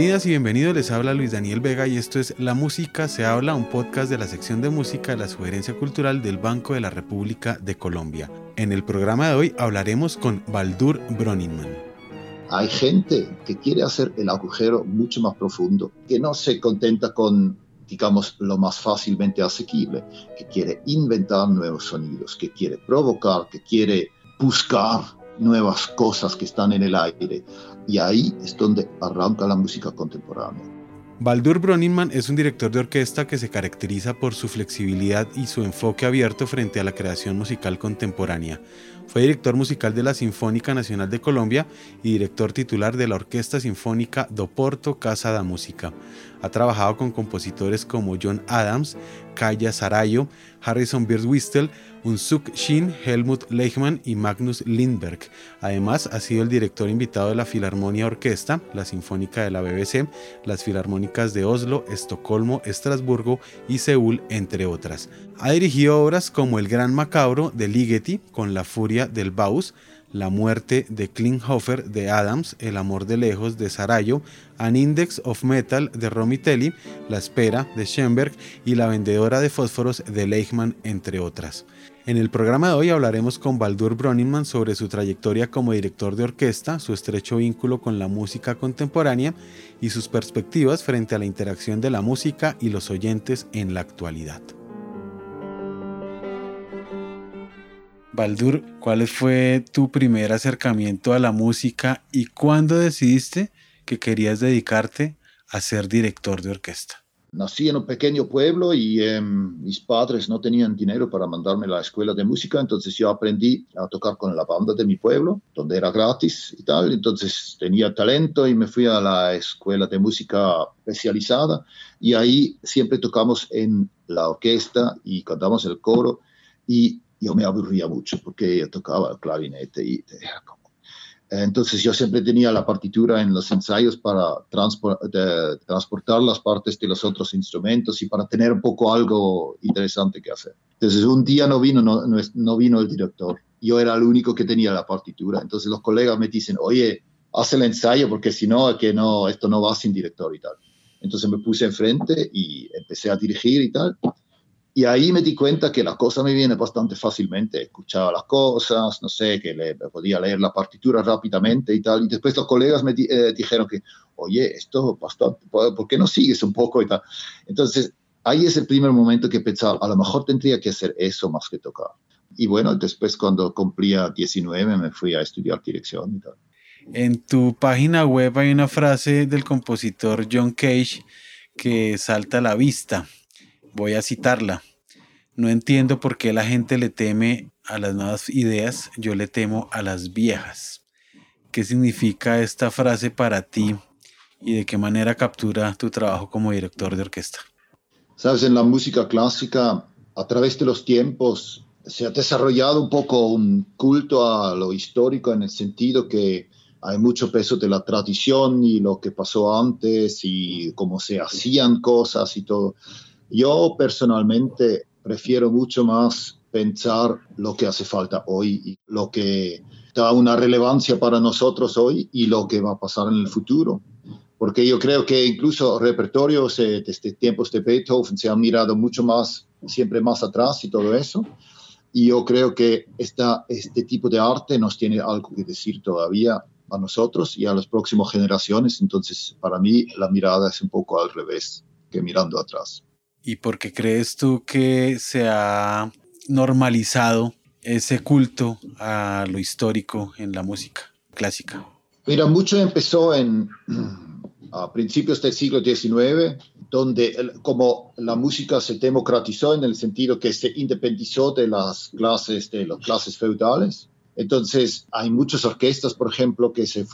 Bienvenidas y bienvenidos, les habla Luis Daniel Vega y esto es La Música se habla, un podcast de la sección de música de la Sugerencia Cultural del Banco de la República de Colombia. En el programa de hoy hablaremos con Baldur Broninman. Hay gente que quiere hacer el agujero mucho más profundo, que no se contenta con digamos, lo más fácilmente asequible, que quiere inventar nuevos sonidos, que quiere provocar, que quiere buscar nuevas cosas que están en el aire. Y ahí es donde arranca la música contemporánea. Baldur Broninman es un director de orquesta que se caracteriza por su flexibilidad y su enfoque abierto frente a la creación musical contemporánea. Fue director musical de la Sinfónica Nacional de Colombia y director titular de la Orquesta Sinfónica do Porto Casa da Música. Ha trabajado con compositores como John Adams, Kaya Sarayo, Harrison Birdwistel, Unsuk Shin, Helmut Leichmann y Magnus Lindberg. Además, ha sido el director invitado de la Filarmonia Orquesta, la Sinfónica de la BBC, las Filarmónicas de Oslo, Estocolmo, Estrasburgo y Seúl, entre otras. Ha dirigido obras como El Gran Macabro de Ligeti, con La Furia del Baus, la muerte de Klinghoffer de Adams, El amor de lejos de Sarayo, An Index of Metal de Romitelli, La espera de Schoenberg y La vendedora de fósforos de Leichmann, entre otras. En el programa de hoy hablaremos con Baldur Broninman sobre su trayectoria como director de orquesta, su estrecho vínculo con la música contemporánea y sus perspectivas frente a la interacción de la música y los oyentes en la actualidad. Baldur, ¿cuál fue tu primer acercamiento a la música y cuándo decidiste que querías dedicarte a ser director de orquesta? Nací en un pequeño pueblo y em, mis padres no tenían dinero para mandarme a la escuela de música, entonces yo aprendí a tocar con la banda de mi pueblo, donde era gratis y tal, entonces tenía talento y me fui a la escuela de música especializada y ahí siempre tocamos en la orquesta y cantamos el coro y yo me aburría mucho porque yo tocaba el clarinete y entonces yo siempre tenía la partitura en los ensayos para transportar las partes de los otros instrumentos y para tener un poco algo interesante que hacer. Entonces un día no vino, no, no vino el director. Yo era el único que tenía la partitura. Entonces los colegas me dicen, oye, haz el ensayo porque si no, que no, esto no va sin director y tal. Entonces me puse enfrente y empecé a dirigir y tal. Y ahí me di cuenta que la cosa me viene bastante fácilmente. Escuchaba las cosas, no sé, que le, podía leer la partitura rápidamente y tal. Y después los colegas me eh, dijeron que, oye, esto bastante, ¿por qué no sigues un poco y tal? Entonces, ahí es el primer momento que pensaba, a lo mejor tendría que hacer eso más que tocar. Y bueno, después cuando cumplía 19 me fui a estudiar dirección y tal. En tu página web hay una frase del compositor John Cage que salta a la vista Voy a citarla. No entiendo por qué la gente le teme a las nuevas ideas, yo le temo a las viejas. ¿Qué significa esta frase para ti y de qué manera captura tu trabajo como director de orquesta? Sabes, en la música clásica, a través de los tiempos, se ha desarrollado un poco un culto a lo histórico en el sentido que hay mucho peso de la tradición y lo que pasó antes y cómo se hacían cosas y todo. Yo personalmente prefiero mucho más pensar lo que hace falta hoy y lo que da una relevancia para nosotros hoy y lo que va a pasar en el futuro. Porque yo creo que incluso repertorios desde tiempos de Beethoven se han mirado mucho más, siempre más atrás y todo eso. Y yo creo que esta, este tipo de arte nos tiene algo que decir todavía a nosotros y a las próximas generaciones. Entonces, para mí, la mirada es un poco al revés que mirando atrás. ¿Y por qué crees tú que se ha normalizado ese culto a lo histórico en la música clásica? Mira, mucho empezó en, a principios del siglo XIX, donde como la música se democratizó en el sentido que se independizó de las clases, de las clases feudales. Entonces, hay muchas orquestas, por ejemplo, que se,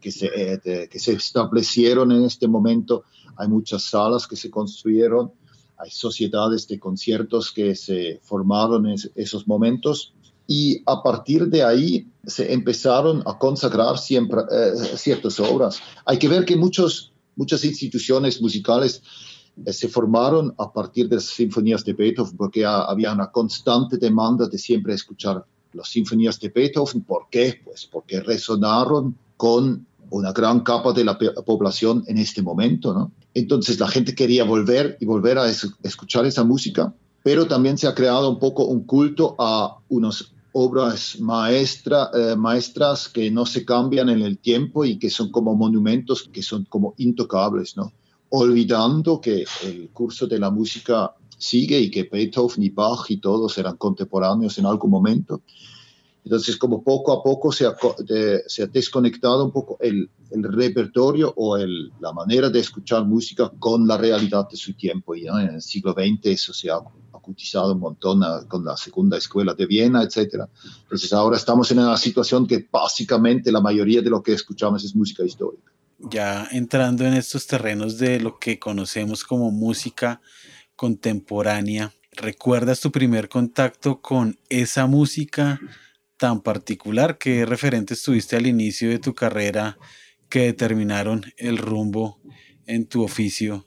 que, se, eh, que se establecieron en este momento. Hay muchas salas que se construyeron hay sociedades de conciertos que se formaron en esos momentos y a partir de ahí se empezaron a consagrar siempre, eh, ciertas obras. Hay que ver que muchos, muchas instituciones musicales eh, se formaron a partir de las sinfonías de Beethoven porque había una constante demanda de siempre escuchar las sinfonías de Beethoven. ¿Por qué? Pues porque resonaron con una gran capa de la población en este momento, ¿no? Entonces la gente quería volver y volver a escuchar esa música, pero también se ha creado un poco un culto a unas obras maestra, eh, maestras que no se cambian en el tiempo y que son como monumentos que son como intocables. Olvidando que el curso de la música sigue y que Beethoven y Bach y todos eran contemporáneos en algún momento. Entonces, como poco a poco se ha, se ha desconectado un poco el, el repertorio o el, la manera de escuchar música con la realidad de su tiempo. Y en el siglo XX eso se ha acutizado un montón con la segunda escuela de Viena, etc. Entonces, ahora estamos en una situación que básicamente la mayoría de lo que escuchamos es música histórica. Ya entrando en estos terrenos de lo que conocemos como música contemporánea, ¿recuerdas tu primer contacto con esa música? Tan particular? ¿Qué referentes tuviste al inicio de tu carrera que determinaron el rumbo en tu oficio?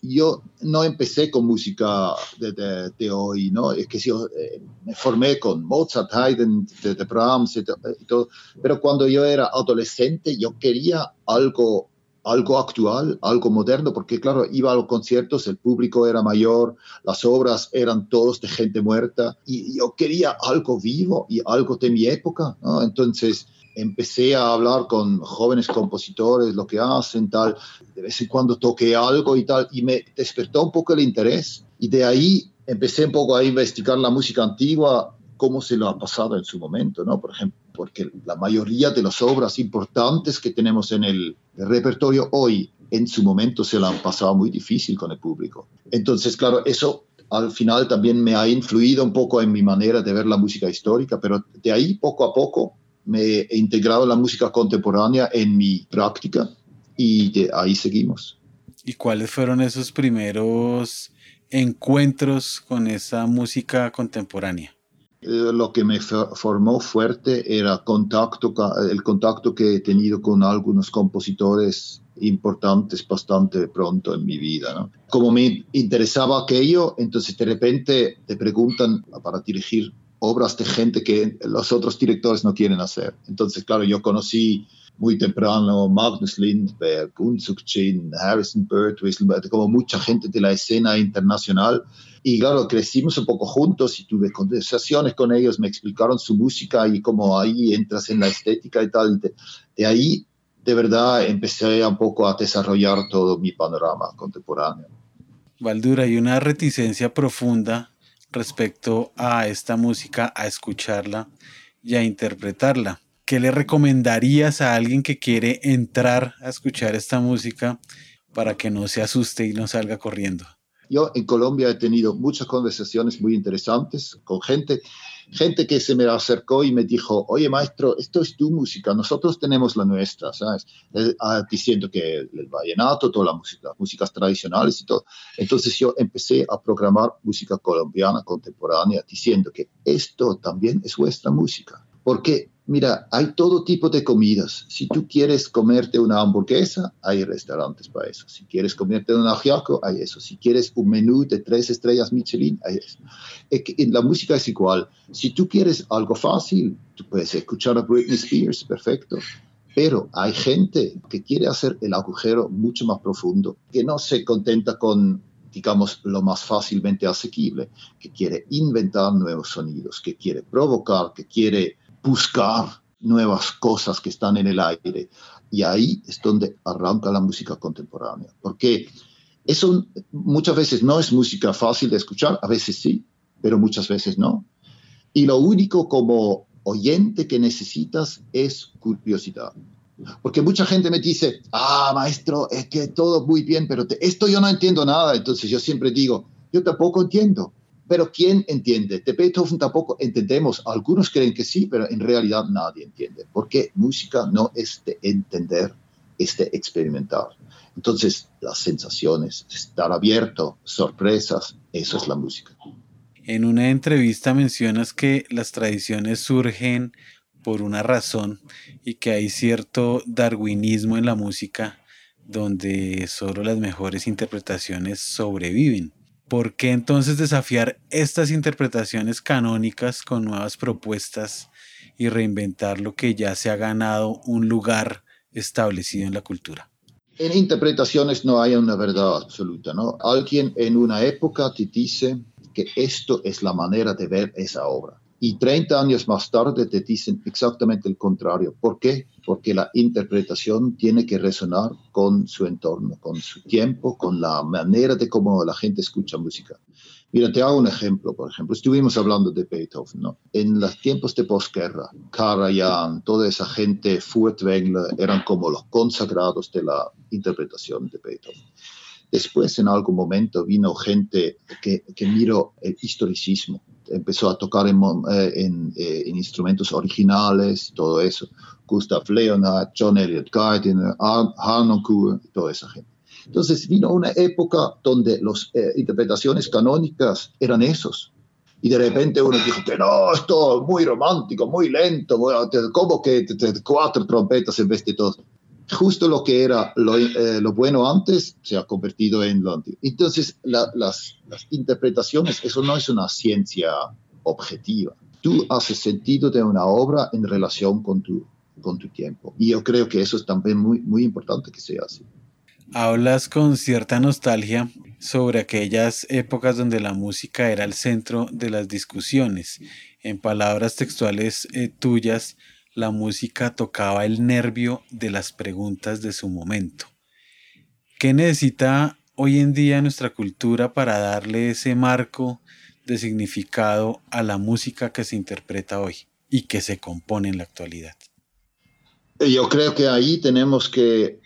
Yo no empecé con música de, hoy, ¿no? Es que yo eh, me formé con Mozart, Haydn, de, Brahms y todo, pero cuando yo era adolescente yo quería algo algo actual, algo moderno, porque claro, iba a los conciertos, el público era mayor, las obras eran todos de gente muerta, y yo quería algo vivo y algo de mi época, ¿no? Entonces empecé a hablar con jóvenes compositores, lo que hacen, tal, de vez en cuando toqué algo y tal, y me despertó un poco el interés, y de ahí empecé un poco a investigar la música antigua, cómo se lo ha pasado en su momento, ¿no? Por ejemplo, porque la mayoría de las obras importantes que tenemos en el, repertorio hoy, en su momento se la han pasado muy difícil con el público. Entonces, claro, eso al final también me ha influido un poco en mi manera de ver la música histórica, pero de ahí poco a poco me he integrado la música contemporánea en mi práctica y de ahí seguimos. ¿Y cuáles fueron esos primeros encuentros con esa música contemporánea? Eh, lo que me formó fuerte era contacto, el contacto que he tenido con algunos compositores importantes bastante pronto en mi vida. Como me interesaba aquello, entonces de repente te preguntan para dirigir obras de gente que los otros directores no quieren hacer. Entonces, claro, yo conocí muy temprano Magnus Lindberg, Unsuk Chin, Harrison Bird, como mucha gente de la escena internacional. Y claro, crecimos un poco juntos y tuve conversaciones con ellos, me explicaron su música y cómo ahí entras en la estética y tal. de, ahí, de verdad, empecé un poco a desarrollar todo mi panorama contemporáneo. Valdura, hay una reticencia profunda respecto a esta música, a escucharla y a interpretarla. ¿Qué le recomendarías a alguien que quiere entrar a escuchar esta música para que no se asuste y no salga corriendo? Yo en Colombia he tenido muchas conversaciones muy interesantes con gente, gente que se me acercó y me dijo, oye maestro, esto es tu música, nosotros tenemos la nuestra, ¿sabes? Eh, ah, diciendo que el vallenato, toda la música, músicas tradicionales y todo. Entonces yo empecé a programar música colombiana contemporánea diciendo que esto también es vuestra música. Porque Mira, hay todo tipo de comidas. Si tú quieres comerte una hamburguesa, hay restaurantes para eso. Si quieres comerte un ajiaco, hay eso. Si quieres un menú de tres estrellas Michelin, hay eso. En la música es igual. Si tú quieres algo fácil, tú puedes escuchar a Britney Spears, perfecto. Pero hay gente que quiere hacer el agujero mucho más profundo, que no se contenta con digamos, lo más fácilmente asequible, que quiere inventar nuevos sonidos, que quiere provocar, que quiere buscar nuevas cosas que están en el aire. Y ahí es donde arranca la música contemporánea. Porque eso muchas veces no es música fácil de escuchar, a veces sí, pero muchas veces no. Y lo único como oyente que necesitas es curiosidad. Porque mucha gente me dice, ah, maestro, es que todo muy bien, pero esto yo no entiendo nada. Entonces yo siempre digo, yo tampoco entiendo. Pero ¿quién entiende? De Beethoven tampoco entendemos. Algunos creen que sí, pero en realidad nadie entiende. Porque música no es de entender, es de experimentar. Entonces, las sensaciones, estar abierto, sorpresas, eso es la música. En una entrevista mencionas que las tradiciones surgen por una razón y que hay cierto darwinismo en la música donde solo las mejores interpretaciones sobreviven. ¿Por qué entonces desafiar estas interpretaciones canónicas con nuevas propuestas y reinventar lo que ya se ha ganado un lugar establecido en la cultura. En interpretaciones no hay una verdad absoluta, ¿no? Alguien en una época te dice que esto es la manera de ver esa obra. Y 30 años más tarde te dicen exactamente el contrario. ¿Por qué? Porque la interpretación tiene que resonar con su entorno, con su tiempo, con la manera de cómo la gente escucha música. Mira, te hago un ejemplo, por ejemplo. Estuvimos hablando de Beethoven, ¿no? En los tiempos de posguerra, Karajan, toda esa gente, Furtwängler, eran como los consagrados de la interpretación de Beethoven. Después, en algún momento, vino gente que, que miró el historicismo, empezó a tocar en, eh, eh, en, instrumentos originales todo eso. Gustav Leonhardt, John Elliott Gardiner, Harnoncourt, toda esa gente. Entonces vino una época donde las eh, interpretaciones canónicas eran esos. Y de repente uno dijo que no, esto es muy romántico, muy lento, como que cuatro trompetas en vez de dos. Justo lo que era lo, eh, bueno antes se ha convertido en lo antiguo. Entonces, las, las interpretaciones, eso no es una ciencia objetiva. Tú haces sentido de una obra en relación con tu, con tu tiempo. Y yo creo que eso es también muy, muy importante que sea así. Hablas con cierta nostalgia sobre aquellas épocas donde la música era el centro de las discusiones. En palabras textuales eh, tuyas, la música tocaba el nervio de las preguntas de su momento. ¿Qué necesita hoy en día nuestra cultura para darle ese marco de significado a la música que se interpreta hoy y que se compone en la actualidad? Yo creo que ahí tenemos que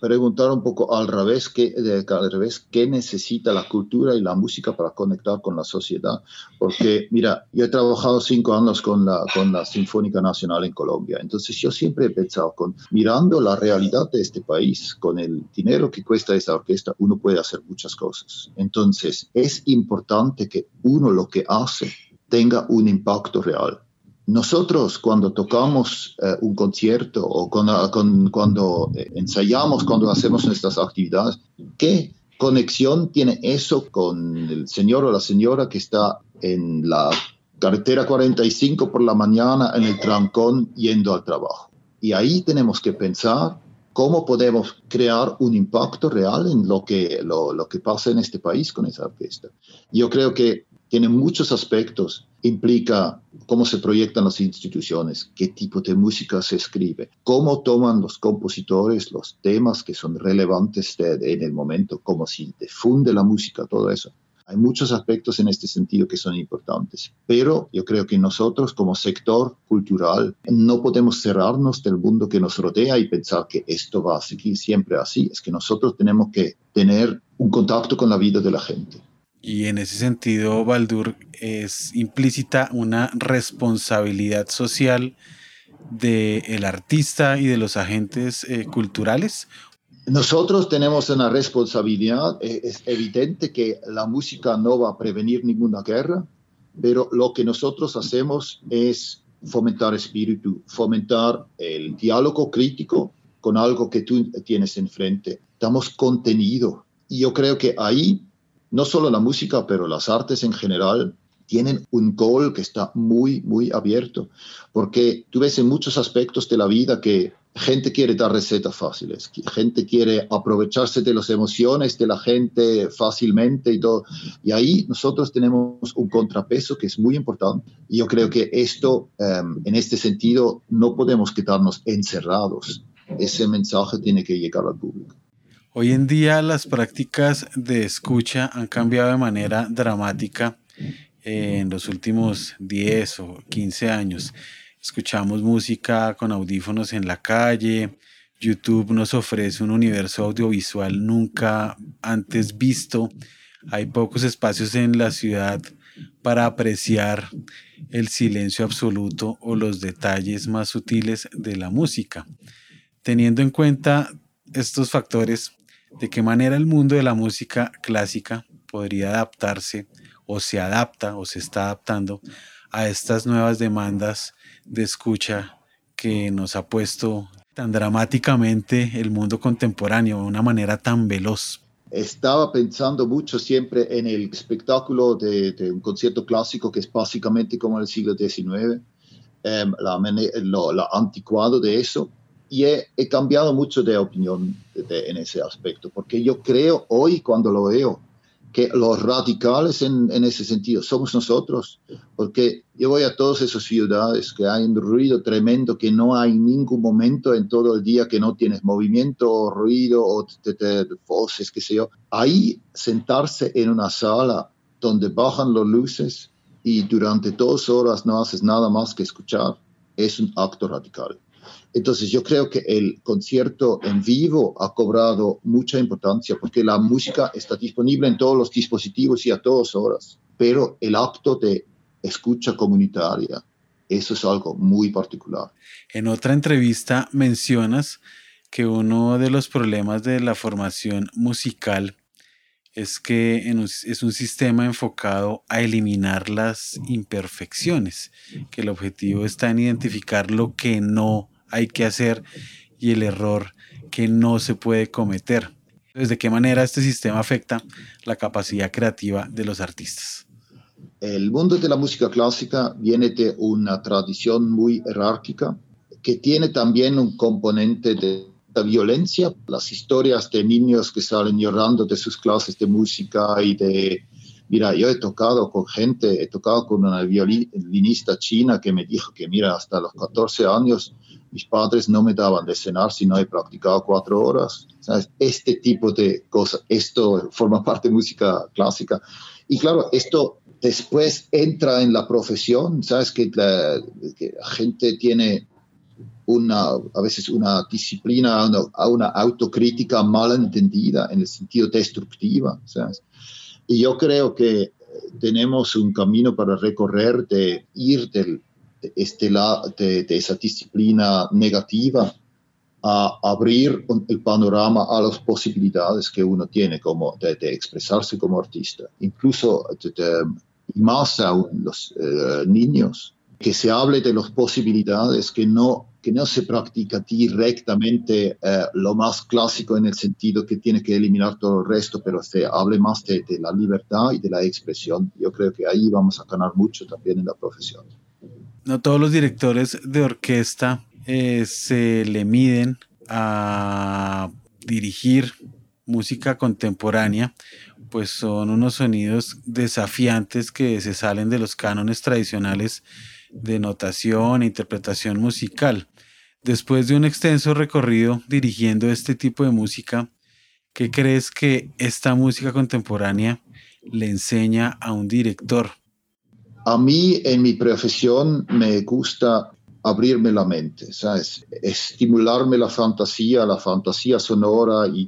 preguntar un poco al revés, qué, al revés, qué necesita la cultura y la música para conectar con la sociedad. Porque, mira, yo he trabajado cinco años con la, con la Sinfónica Nacional en Colombia, entonces yo siempre he pensado, con, mirando la realidad de este país, con el dinero que cuesta esta orquesta, uno puede hacer muchas cosas. Entonces, es importante que uno lo que hace tenga un impacto real nosotros cuando tocamos eh, un concierto o cuando eh, ensayamos, cuando hacemos nuestras actividades, ¿qué conexión tiene eso con el señor o la señora que está en la carretera 45 por la mañana en el trancón yendo al trabajo? Y ahí tenemos que pensar cómo podemos crear un impacto real en lo que, lo, lo que pasa en este país con esa orquesta. Yo creo que tiene muchos aspectos. Implica cómo se proyectan las instituciones, qué tipo de música se escribe, cómo toman los compositores los temas que son relevantes en el momento, cómo se difunde la música, todo eso. Hay muchos aspectos en este sentido que son importantes, pero yo creo que nosotros como sector cultural no podemos cerrarnos del mundo que nos rodea y pensar que esto va a seguir siempre así. Es que nosotros tenemos que tener un contacto con la vida de la gente. Y en ese sentido, Baldur, es implícita una responsabilidad social del artista y de los agentes eh, culturales. Nosotros tenemos una responsabilidad. Eh, es evidente que la música no va a prevenir ninguna guerra, pero lo que nosotros hacemos es fomentar espíritu, fomentar el diálogo crítico con algo que tú tienes enfrente. Damos contenido. Y yo creo que ahí no solo la música, pero las artes en general tienen un gol que está muy, muy abierto, porque tú ves en muchos aspectos de la vida que gente quiere dar recetas fáciles, gente quiere aprovecharse de las emociones de la gente fácilmente y todo. Y ahí nosotros tenemos un contrapeso que es muy importante. Y yo creo que esto, em, en este sentido, no podemos quedarnos encerrados. Ese mensaje tiene que llegar al público. Hoy en día las prácticas de escucha han cambiado de manera dramática eh, en los últimos 10 o 15 años. Escuchamos música con audífonos en la calle. YouTube nos ofrece un universo audiovisual nunca antes visto. Hay pocos espacios en la ciudad para apreciar el silencio absoluto o los detalles más sutiles de la música. Teniendo en cuenta estos factores, de qué manera el mundo de la música clásica podría adaptarse o se adapta o se está adaptando a estas nuevas demandas de escucha que nos ha puesto tan dramáticamente el mundo contemporáneo de una manera tan veloz. Estaba pensando mucho siempre en el espectáculo de, un concierto clásico que es básicamente como el siglo XIX, em, la, lo, anticuado de eso, y he, cambiado mucho de opinión en ese aspecto, porque yo creo hoy cuando lo veo que los radicales en, ese sentido somos nosotros, porque yo voy a todas esas ciudades que hay un ruido tremendo, que no hay ningún momento en todo el día que no tienes movimiento o ruido o voces, qué sé yo. Ahí sentarse en una sala donde bajan las luces y durante dos horas no haces nada más que escuchar, es un acto radical. Entonces yo creo que el concierto en vivo ha cobrado mucha importancia porque la música está disponible en todos los dispositivos y a todas horas, pero el acto de escucha comunitaria, eso es algo muy particular. En otra entrevista mencionas que uno de los problemas de la formación musical es que es un sistema enfocado a eliminar las imperfecciones, que el objetivo está en identificar lo que no hay que hacer y el error que no se puede cometer. ¿De qué manera este sistema afecta la capacidad creativa de los artistas? El mundo de la música clásica viene de una tradición muy jerárquica que tiene también un componente de violencia. Las historias de niños que salen llorando de sus clases de música y de Mira, yo he tocado con gente, he tocado con una violinista china que me dijo que, mira, hasta los 14 años mis padres no me daban de cenar si no he practicado cuatro horas. ¿Sabes? Este tipo de cosas, esto forma parte de música clásica. Y claro, esto después entra en la profesión, ¿sabes? Que la, gente tiene una, a veces una disciplina, una, una autocrítica mal entendida en el sentido destructiva, ¿sabes? Y yo creo que tenemos un camino para recorrer de ir del, de, este de, de esa disciplina negativa a abrir el panorama a las posibilidades que uno tiene como de, de expresarse como artista, incluso más a los eh, niños, que se hable de las posibilidades que no que no se practica directamente eh, lo más clásico en el sentido que tiene que eliminar todo el resto, pero se hable más de, la libertad y de la expresión. Yo creo que ahí vamos a ganar mucho también en la profesión. No todos los directores de orquesta eh, se le miden a dirigir música contemporánea, pues son unos sonidos desafiantes que se salen de los cánones tradicionales de notación e interpretación musical. Después de un extenso recorrido dirigiendo este tipo de música, ¿qué crees que esta música contemporánea le enseña a un director? A mí en mi profesión me gusta abrirme la mente, ¿sabes? Estimularme la fantasía, la fantasía sonora y,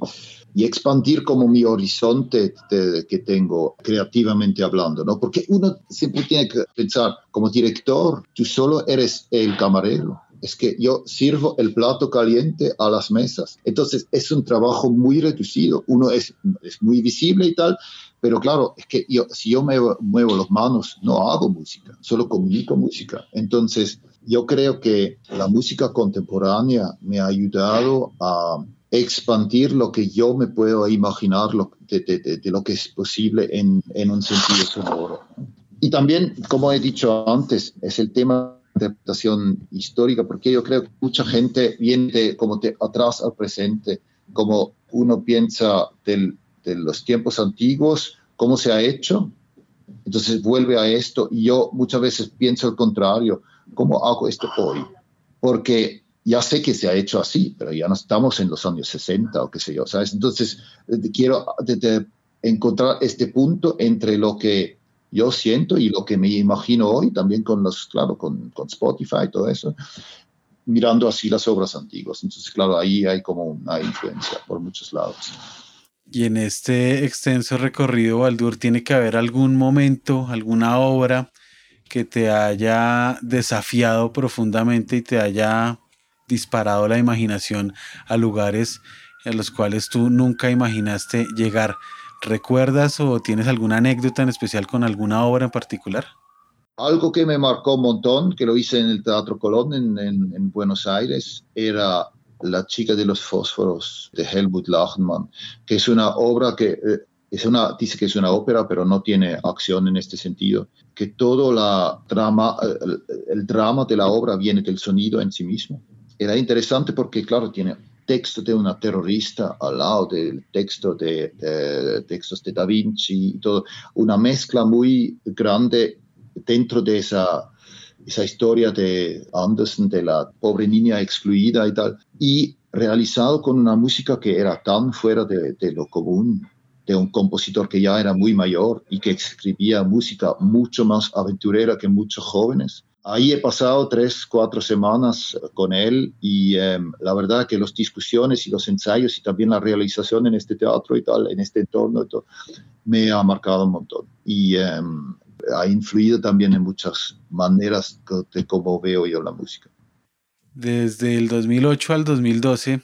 y expandir como mi horizonte que tengo creativamente hablando, ¿no? Porque uno siempre tiene que pensar, como director, tú solo eres el camarero, es que yo sirvo el plato caliente a las mesas. Entonces es un trabajo muy reducido. Uno es, es muy visible y tal, pero claro, es que yo, si yo me muevo las manos, no hago música, solo comunico música. Entonces yo creo que la música contemporánea me ha ayudado a expandir lo que yo me puedo imaginar de, de, de, lo que es posible en, en un sentido sonoro. Y también, como he dicho antes, es el tema interpretación histórica, porque yo creo que mucha gente viene de, como de atrás al presente, como uno piensa de los tiempos antiguos, cómo se ha hecho, entonces vuelve a esto y yo muchas veces pienso al contrario, ¿cómo hago esto hoy? Porque ya sé que se ha hecho así, pero ya no estamos en los años 60 o qué sé yo, ¿sabes? Entonces quiero encontrar este punto entre lo que yo siento y lo que me imagino hoy, también con los, claro, con, con Spotify y todo eso, mirando así las obras antiguas. Entonces, claro, ahí hay como una influencia por muchos lados. Y en este extenso recorrido, Baldur, tiene que haber algún momento, alguna obra que te haya desafiado profundamente y te haya disparado la imaginación a lugares en los cuales tú nunca imaginaste llegar. ¿Recuerdas o tienes alguna anécdota en especial con alguna obra en particular? Algo que me marcó un montón, que lo hice en el Teatro Colón en, en, Buenos Aires, era La chica de los fósforos de Helmut Lachmann, que es una obra que eh, es una, dice que es una ópera, pero no tiene acción en este sentido, que todo la drama, el drama de la obra viene del sonido en sí mismo. era interesante porque, claro, tiene texto de una terrorista al lado del texto de, de, textos de Da Vinci y todo, una mezcla muy grande dentro de esa, esa historia de Anderson, de la pobre niña excluida y tal, y realizado con una música que era tan fuera de, de lo común, de un compositor que ya era muy mayor y que escribía música mucho más aventurera que muchos jóvenes. Ahí he pasado tres, cuatro semanas con él y em, la verdad que las discusiones y los ensayos y también la realización en este teatro y tal, en este entorno, me ha marcado un montón. Y em, ha influido también en muchas maneras de cómo veo yo la música. Desde el 2008 al 2012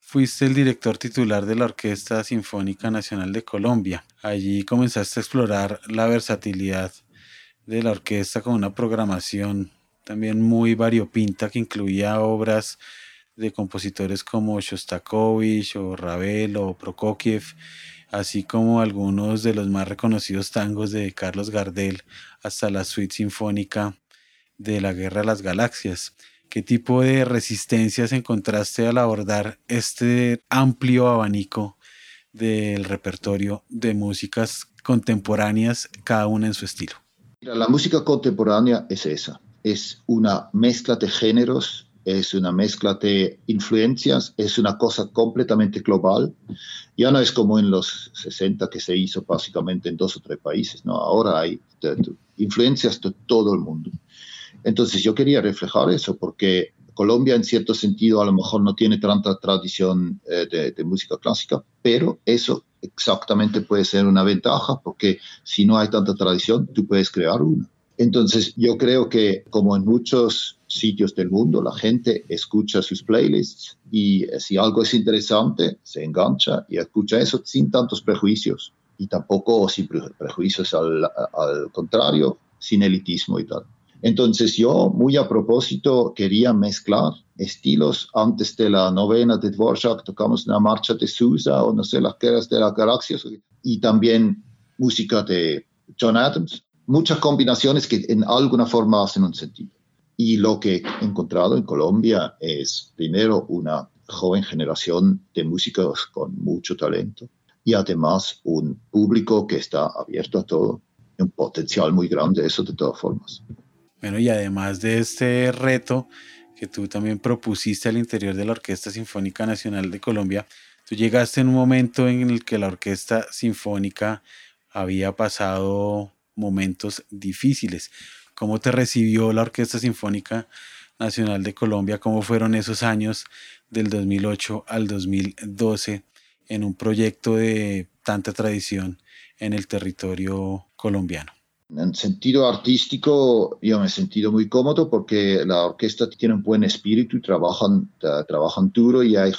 fuiste el director titular de la Orquesta Sinfónica Nacional de Colombia. Allí comenzaste a explorar la versatilidad de la orquesta con una programación también muy variopinta que incluía obras de compositores como Shostakovich o Ravel o Prokofiev, así como algunos de los más reconocidos tangos de Carlos Gardel hasta la suite sinfónica de la Guerra de las Galaxias. ¿Qué tipo de resistencias encontraste al abordar este amplio abanico del repertorio de músicas contemporáneas, cada una en su estilo? La música contemporánea es esa, es una mezcla de géneros, es una mezcla de influencias, es una cosa completamente global. Ya no es como en los 60 que se hizo básicamente en dos o tres países, ¿no? Ahora hay influencias de todo el mundo. Entonces yo quería reflejar eso porque Colombia en cierto sentido a lo mejor no tiene tanta tradición eh, de, música clásica, pero eso exactamente puede ser una ventaja porque si no hay tanta tradición, tú puedes crear una. Entonces yo creo que como en muchos sitios del mundo, la gente escucha sus playlists y eh, si algo es interesante, se engancha y escucha eso sin tantos prejuicios y tampoco sin prejuicios al, al contrario, sin elitismo y tal. Entonces yo, muy a propósito, quería mezclar estilos. Antes de la novena de Dvorak tocamos una marcha de Sousa o no sé, las guerras de las galaxias y también música de John Adams. Muchas combinaciones que en alguna forma hacen un sentido. Y lo que he encontrado en Colombia es primero una joven generación de músicos con mucho talento y además un público que está abierto a todo, un potencial muy grande, eso de todas formas. Bueno, y además de este reto que tú también propusiste al interior de la Orquesta Sinfónica Nacional de Colombia, tú llegaste en un momento en el que la Orquesta Sinfónica había pasado momentos difíciles. ¿Cómo te recibió la Orquesta Sinfónica Nacional de Colombia? ¿Cómo fueron esos años del 2008 al 2012 en un proyecto de tanta tradición en el territorio colombiano? En sentido artístico, yo me he sentido muy cómodo porque la orquesta tiene un buen espíritu trabajan, trabajan duro y hay,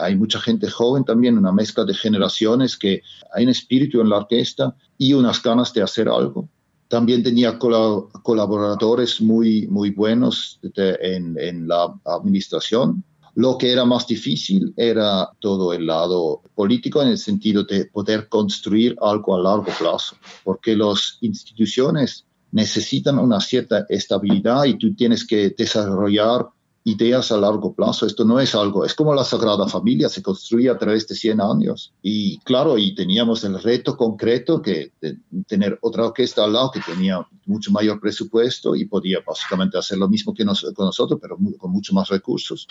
hay mucha gente joven también, una mezcla de generaciones que hay un espíritu en la orquesta y unas ganas de hacer algo. También tenía colaboradores muy, muy buenos en, en la administración lo que era más difícil era todo el lado político en el sentido de poder construir algo a largo plazo, porque las instituciones necesitan una cierta estabilidad y tú tienes que desarrollar ideas a largo plazo. Esto no es algo, es como la Sagrada Familia, se construye a través de 100 años. Y claro, y teníamos el reto concreto que de tener otra orquesta al lado que tenía mucho mayor presupuesto y podía básicamente hacer lo mismo que con nosotros, pero con mucho más recursos.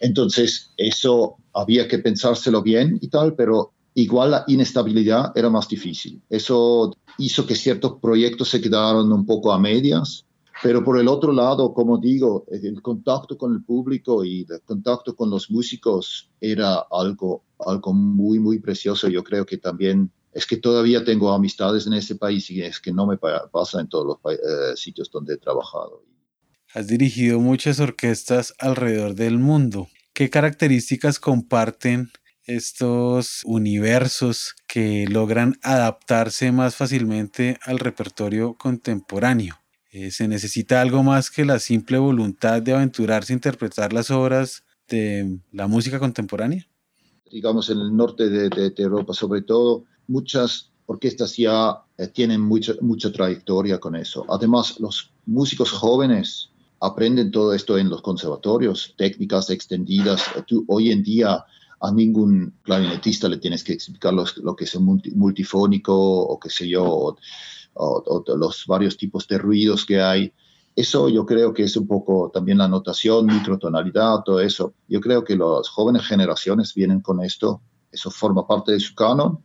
Entonces, eso había que pensárselo bien y tal, pero igual la inestabilidad era más difícil. Eso hizo que ciertos proyectos se quedaron un poco a medias, pero por el otro lado, como digo, el contacto con el público y el contacto con los músicos era algo, algo muy, muy precioso. Yo creo que también es que todavía tengo amistades en ese país y es que no me pasa en todos los eh, sitios donde he trabajado. Has dirigido muchas orquestas alrededor del mundo. ¿Qué características comparten estos universos que logran adaptarse más fácilmente al repertorio contemporáneo? Eh, ¿Se necesita algo más que la simple voluntad de aventurarse a interpretar las obras de la música contemporánea? Digamos, en el norte de, Europa, sobre todo, muchas orquestas ya eh, tienen mucha, mucha trayectoria con eso. Además, los músicos jóvenes aprenden todo esto en los conservatorios, técnicas extendidas. Hoy en día a ningún clarinetista le tienes que explicar lo que es un multifónico o qué sé yo, o, los varios tipos de ruidos que hay. Eso yo creo que es un poco también la notación, microtonalidad, todo eso. Yo creo que las jóvenes generaciones vienen con esto, eso forma parte de su canon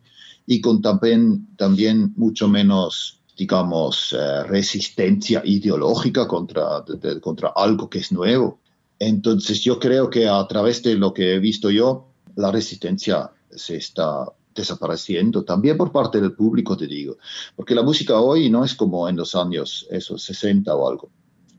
y con también, también mucho menos digamos, eh, resistencia ideológica contra, contra algo que es nuevo. Entonces yo creo que a través de lo que he visto yo, la resistencia se está desapareciendo, también por parte del público, te digo, porque la música hoy no es como en los años esos 60 o algo,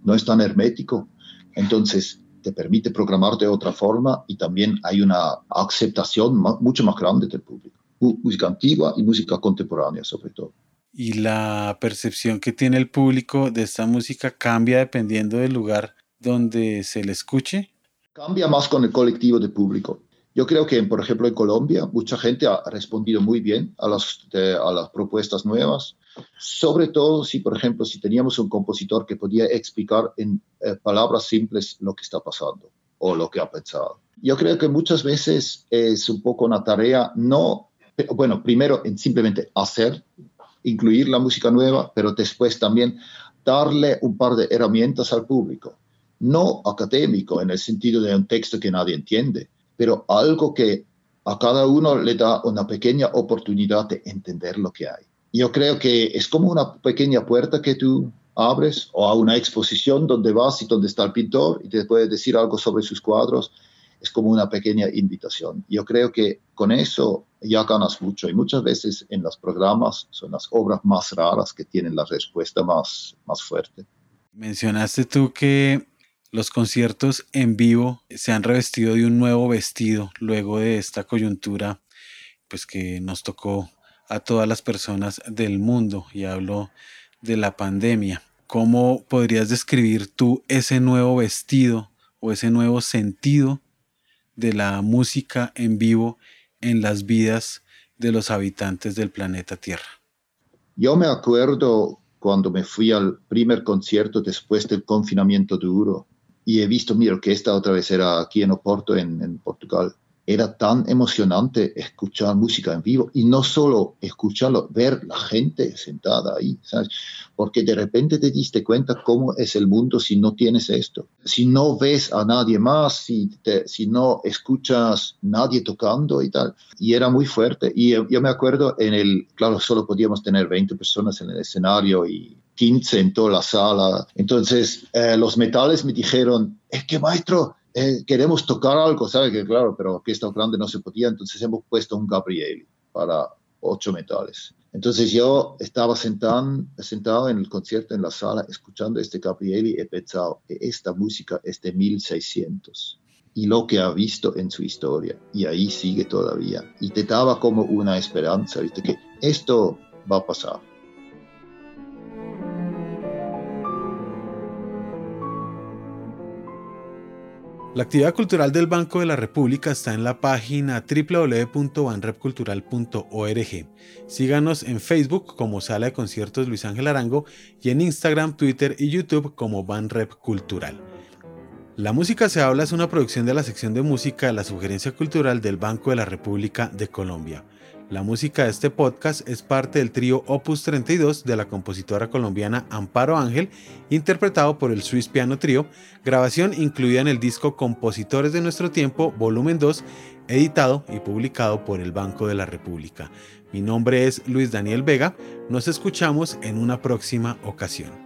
no es tan hermético, entonces te permite programar de otra forma y también hay una aceptación mucho más grande del público, música antigua y música contemporánea sobre todo. ¿Y la percepción que tiene el público de esta música cambia dependiendo del lugar donde se le escuche? Cambia más con el colectivo de público. Yo creo que, por ejemplo, en Colombia, mucha gente ha respondido muy bien a las, a las propuestas nuevas, sobre todo si, por ejemplo, si teníamos un compositor que podía explicar en eh, palabras simples lo que está pasando o lo que ha pensado. Yo creo que muchas veces es un poco una tarea, no, bueno, primero en simplemente hacer, incluir la música nueva, pero después también darle un par de herramientas al público, no académico en el sentido de un texto que nadie entiende, pero algo que a cada uno le da una pequeña oportunidad de entender lo que hay. Yo creo que es como una pequeña puerta que tú abres o a una exposición donde vas y donde está el pintor y te puede decir algo sobre sus cuadros. Es como una pequeña invitación. Yo creo que con eso ya ganas mucho y muchas veces en los programas son las obras más raras que tienen la respuesta más, más fuerte. Mencionaste tú que los conciertos en vivo se han revestido de un nuevo vestido luego de esta coyuntura pues que nos tocó a todas las personas del mundo y hablo de la pandemia. ¿Cómo podrías describir tú ese nuevo vestido o ese nuevo sentido de la música en vivo en las vidas de los habitantes del planeta Tierra? Yo me acuerdo cuando me fui al primer concierto después del confinamiento duro y he visto, mira, que esta otra vez era aquí en Oporto, en, en Portugal, era tan emocionante escuchar música en vivo y no solo escucharlo, ver la gente sentada ahí, ¿sabes? Porque de repente te diste cuenta cómo es el mundo si no tienes esto. Si no ves a nadie más, si, si no escuchas nadie tocando y tal. Y era muy fuerte. Y yo, me acuerdo en el, claro, solo podíamos tener 20 personas en el escenario y 15 en toda la sala. Entonces, eh, los metales me dijeron, es que maestro, eh, queremos tocar algo, ¿sabes? Que claro, pero aquí está grande no se podía, entonces hemos puesto un Gabrieli para ocho metales. Entonces yo estaba sentado, sentado en el concierto en la sala escuchando este Gabrieli y he pensado, esta música es de 1600 y lo que ha visto en su historia y ahí sigue todavía y te daba como una esperanza, ¿viste? Que esto va a pasar La actividad cultural del Banco de la República está en la página www.banrepcultural.org. Síganos en Facebook como Sala de Conciertos Luis Ángel Arango y en Instagram, Twitter y YouTube como Banrep Cultural. La música se habla es una producción de la sección de música de la Sugerencia Cultural del Banco de la República de Colombia. La música de este podcast es parte del trío Opus 32 de la compositora colombiana Amparo Ángel, interpretado por el Swiss Piano Trio, grabación incluida en el disco Compositores de Nuestro Tiempo, volumen 2, editado y publicado por el Banco de la República. Mi nombre es Luis Daniel Vega, nos escuchamos en una próxima ocasión.